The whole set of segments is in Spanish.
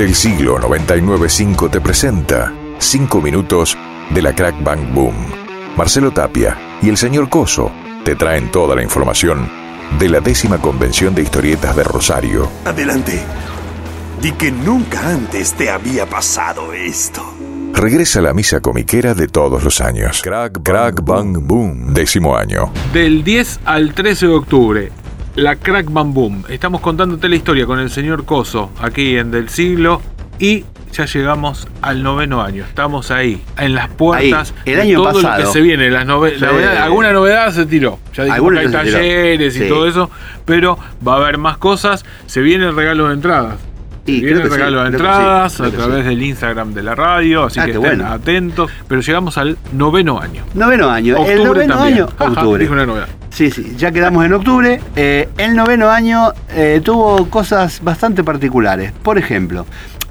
Del siglo 995 te presenta 5 minutos de la Crack Bang Boom. Marcelo Tapia y el señor Coso te traen toda la información de la décima convención de historietas de Rosario. Adelante. Di que nunca antes te había pasado esto. Regresa la misa comiquera de todos los años. Crack, Crack Bang Boom, décimo año. Del 10 al 13 de octubre, la Crack Bang Boom. Estamos contándote la historia con el señor Coso, aquí en Del Siglo, y ya llegamos al noveno año. Estamos ahí, en las puertas. Ahí, el año todo pasado. Lo que se viene, las nove- Sí. novedades- alguna novedad se tiró. Ya que hay tiró. talleres y Sí. todo eso, pero va a haber más cosas. Se viene el regalo de entradas. Sí, Se viene el regalo de entradas a través del Instagram de la radio, así Ah, que estén bueno. atentos. Pero llegamos al noveno año. Noveno año. el Octubre noveno también. año, Ajá, octubre. dije una novedad. Sí, sí, ya quedamos en octubre. Eh, el noveno año eh, tuvo cosas bastante particulares. Por ejemplo,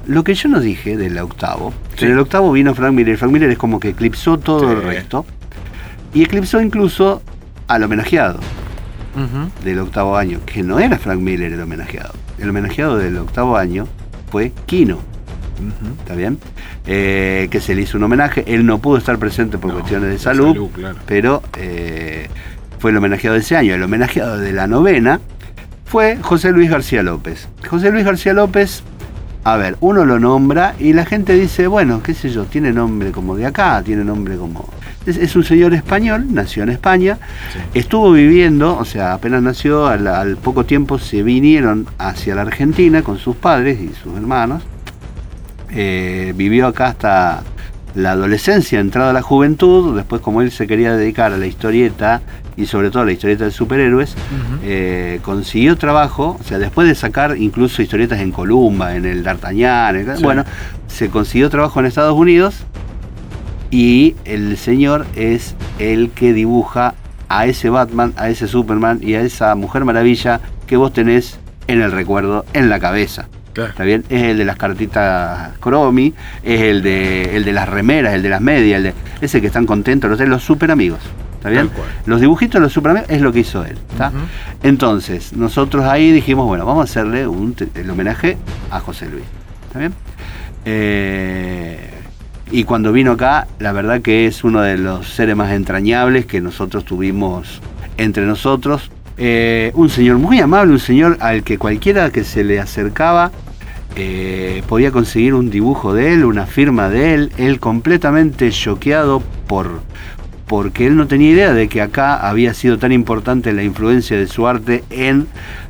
lo que yo no dije del octavo, que en el octavo vino Frank Miller. Frank Miller es como que eclipsó todo Sí. el resto. Y eclipsó incluso al homenajeado del octavo año, que no era Frank Miller el homenajeado. El homenajeado del octavo año fue Kino. ¿Está bien? Eh, que se le hizo un homenaje. Él no pudo estar presente por No, cuestiones de de salud, salud, claro. pero eh, fue el homenajeado de ese año. El homenajeado de la novena fue José Luis García López. José Luis García López, a ver, uno lo nombra y la gente dice, bueno, qué sé yo, tiene nombre como de acá, tiene nombre como... Es, es un señor español, nació en España, estuvo viviendo, o sea, apenas nació, al, al poco tiempo se vinieron hacia la Argentina con sus padres y sus hermanos. Eh, vivió acá hasta la adolescencia, entrada a la juventud, después como él se quería dedicar a la historieta y sobre todo a la historieta de superhéroes, eh, consiguió trabajo, o sea, después de sacar incluso historietas en Columba, en el D'Artagnan, Sí. bueno, se consiguió trabajo en Estados Unidos y el señor es el que dibuja a ese Batman, a ese Superman y a esa Mujer Maravilla que vos tenés en el recuerdo, en la cabeza. Claro. ¿Está bien? Es el de las cartitas Cromi, es el de, el de las remeras, el de las medias, el de, ese que están contentos, los, los super amigos. ¿Está bien? Los dibujitos de los super amigos es lo que hizo él. ¿está? Entonces, nosotros ahí dijimos, bueno, vamos a hacerle un, el homenaje a José Luis. ¿Está bien? Eh, y cuando vino acá, la verdad que es uno de los seres más entrañables que nosotros tuvimos entre nosotros. Eh, un señor muy amable, un señor al que cualquiera que se le acercaba eh, podía conseguir un dibujo de él, una firma de él, él completamente choqueado por porque él no tenía idea de que acá había sido tan importante la influencia de su arte en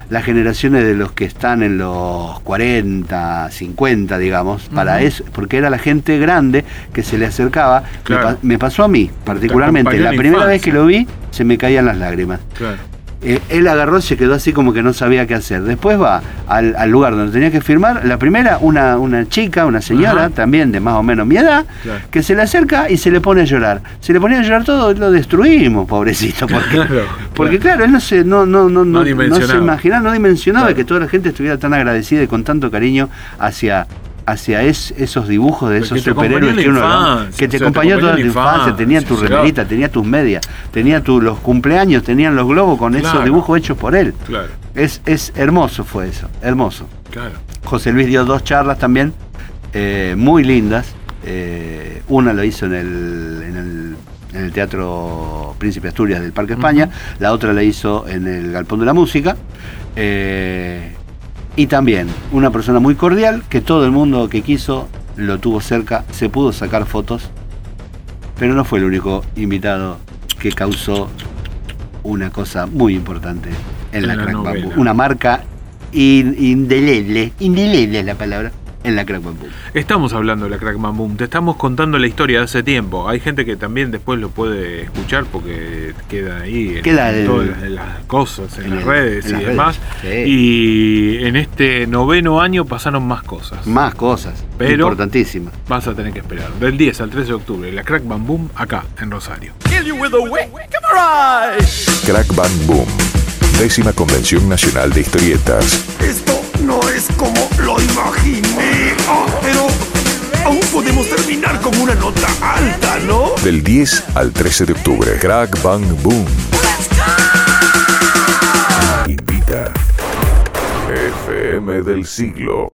las generaciones de los que están en los 40, 50, digamos, para eso, porque era la gente grande que se le acercaba. Me Claro. pa- Me, pasó a mí, particularmente. La primera vez que lo vi, se me caían las lágrimas. Claro. Eh, él agarró y se quedó así como que no sabía qué hacer. Después va al, al lugar donde tenía que firmar. La primera, una, una chica, una señora, Ajá. también de más o menos mi edad, Claro. que se le acerca y se le pone a llorar. Se le ponía a llorar todo, lo destruimos, pobrecito. Porque, Claro, porque claro. claro, él no se, no, no, no, no, no se imaginaba, no dimensionaba que toda la gente estuviera tan agradecida y con tanto cariño hacia hacia es- esos dibujos de Porque esos superhéroes que uno ¿no? infancia, que te o sea, te acompañó toda la infancia, tenía tu infancia, remerita, tenía tus medias, tenía tu, los cumpleaños, tenían los globos con esos dibujos hechos por él. Claro. Es, es hermoso fue eso, hermoso. Claro. José Luis dio dos charlas también, eh, muy lindas. Eh, una lo hizo en el, en el, en el Teatro Príncipe Asturias del Parque España, la otra la hizo en el Galpón de la Música. Eh, y también una persona muy cordial, que todo el mundo que quiso lo tuvo cerca, se pudo sacar fotos, pero no fue el único invitado que causó una cosa muy importante en, En la, la Crack. Bamboo. Una marca in- indeleble, indeleble es la palabra, en la Crack Bamboo. Estamos hablando de la Crack Man Boom, te estamos contando la historia de hace tiempo. Hay gente que también después lo puede escuchar porque queda ahí en, Queda en en- todas las, en las cosas, en, en las el- redes en y las demás. redes, Y en este noveno año pasaron más cosas. Más cosas, Pero- importantísimas. Vas a tener que esperar. Del 10 al 13 de octubre, la Crack Man Boom acá, en Rosario. Crack Bang Boom, décima convención nacional de historietas. Esto no es como lo imaginé. Del 10 al 13 de octubre, Crack Bang Boom. Invita FM del siglo.